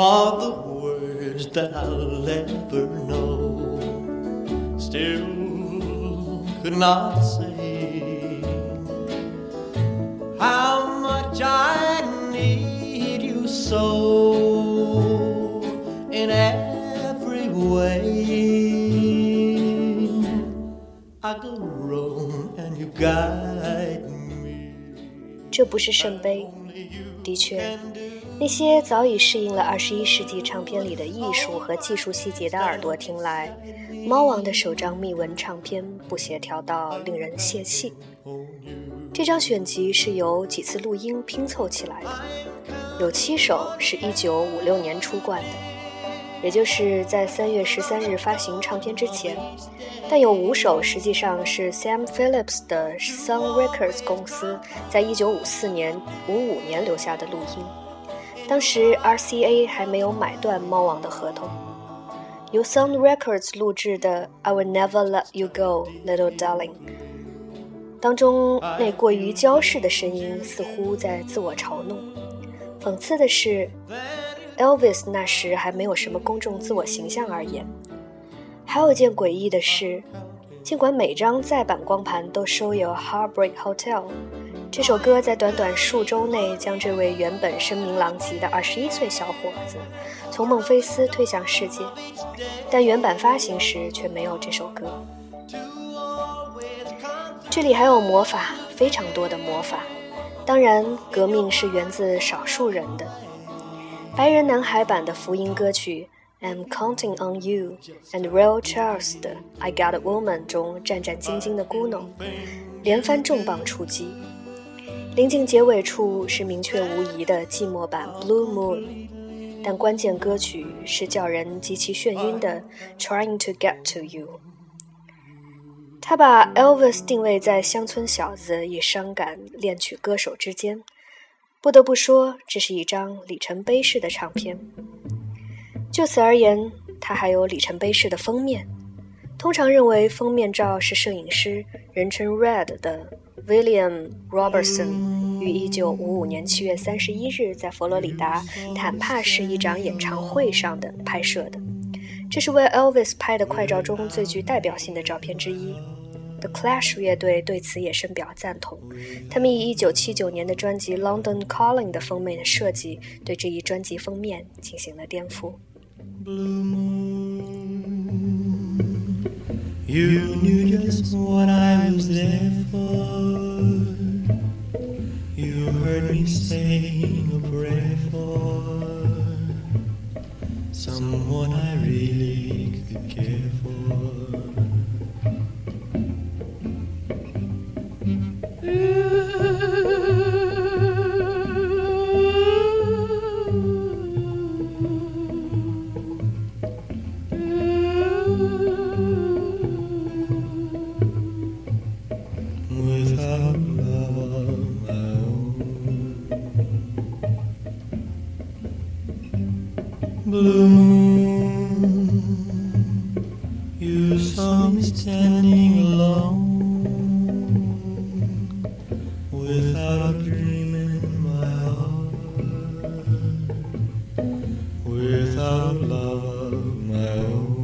are the words that I'll ever know. Still could not say how much I need you so in every way. I go wrong and you guide me. 这不是圣杯。的确，那些早已适应了二十一世纪唱片里的艺术和技术细节的耳朵听来，猫王的首张密文唱片不协调到令人泄气。这张选集是由几次录音拼凑起来的，有七首是一九五六年出冠的，也就是在三月十三日发行唱片之前，但有五首实际上是 Sam Phillips 的 Sun Records 公司在一九五四年、五五年留下的录音。当时 RCA 还没有买断猫王的合同，由 Sound Records 录制的《I Will Never Let You Go, Little Darling》当中那过于娇饰的声音似乎在自我嘲弄。讽刺的是，Elvis 那时还没有什么公众自我形象而言。还有一件诡异的事，尽管每张再版光盘都收有《Heartbreak Hotel》。这首歌在短短数周内将这位原本声名狼藉的二十一岁小伙子从孟菲斯推向世界，但原版发行时却没有这首歌。这里还有魔法，非常多的魔法。当然，革命是源自少数人的。白人男孩版的福音歌曲《I'm Counting on You》and Real Charles 的《I Got a Woman》中战战兢兢的咕哝，连番重磅出击。临近结尾处是明确无疑的寂寞版《Blue Moon》，但关键歌曲是叫人极其眩晕的《Trying to Get to You》。他把 Elvis 定位在乡村小子与伤感恋曲歌手之间，不得不说，这是一张里程碑式的唱片。就此而言，它还有里程碑式的封面。通常认为封面照是摄影师人称 Red 的。William Robertson 于1955年7月31日在佛罗里达坦帕市一场演唱会上的拍摄的，这是为 Elvis 拍的快照中最具代表性的照片之一。The Clash 乐队对此也深表赞同，他们以1979年的专辑《London Calling》的封面的设计对这一专辑封面进行了颠覆。You knew just what I was there standing alone without a dream in my heart, without love of my own.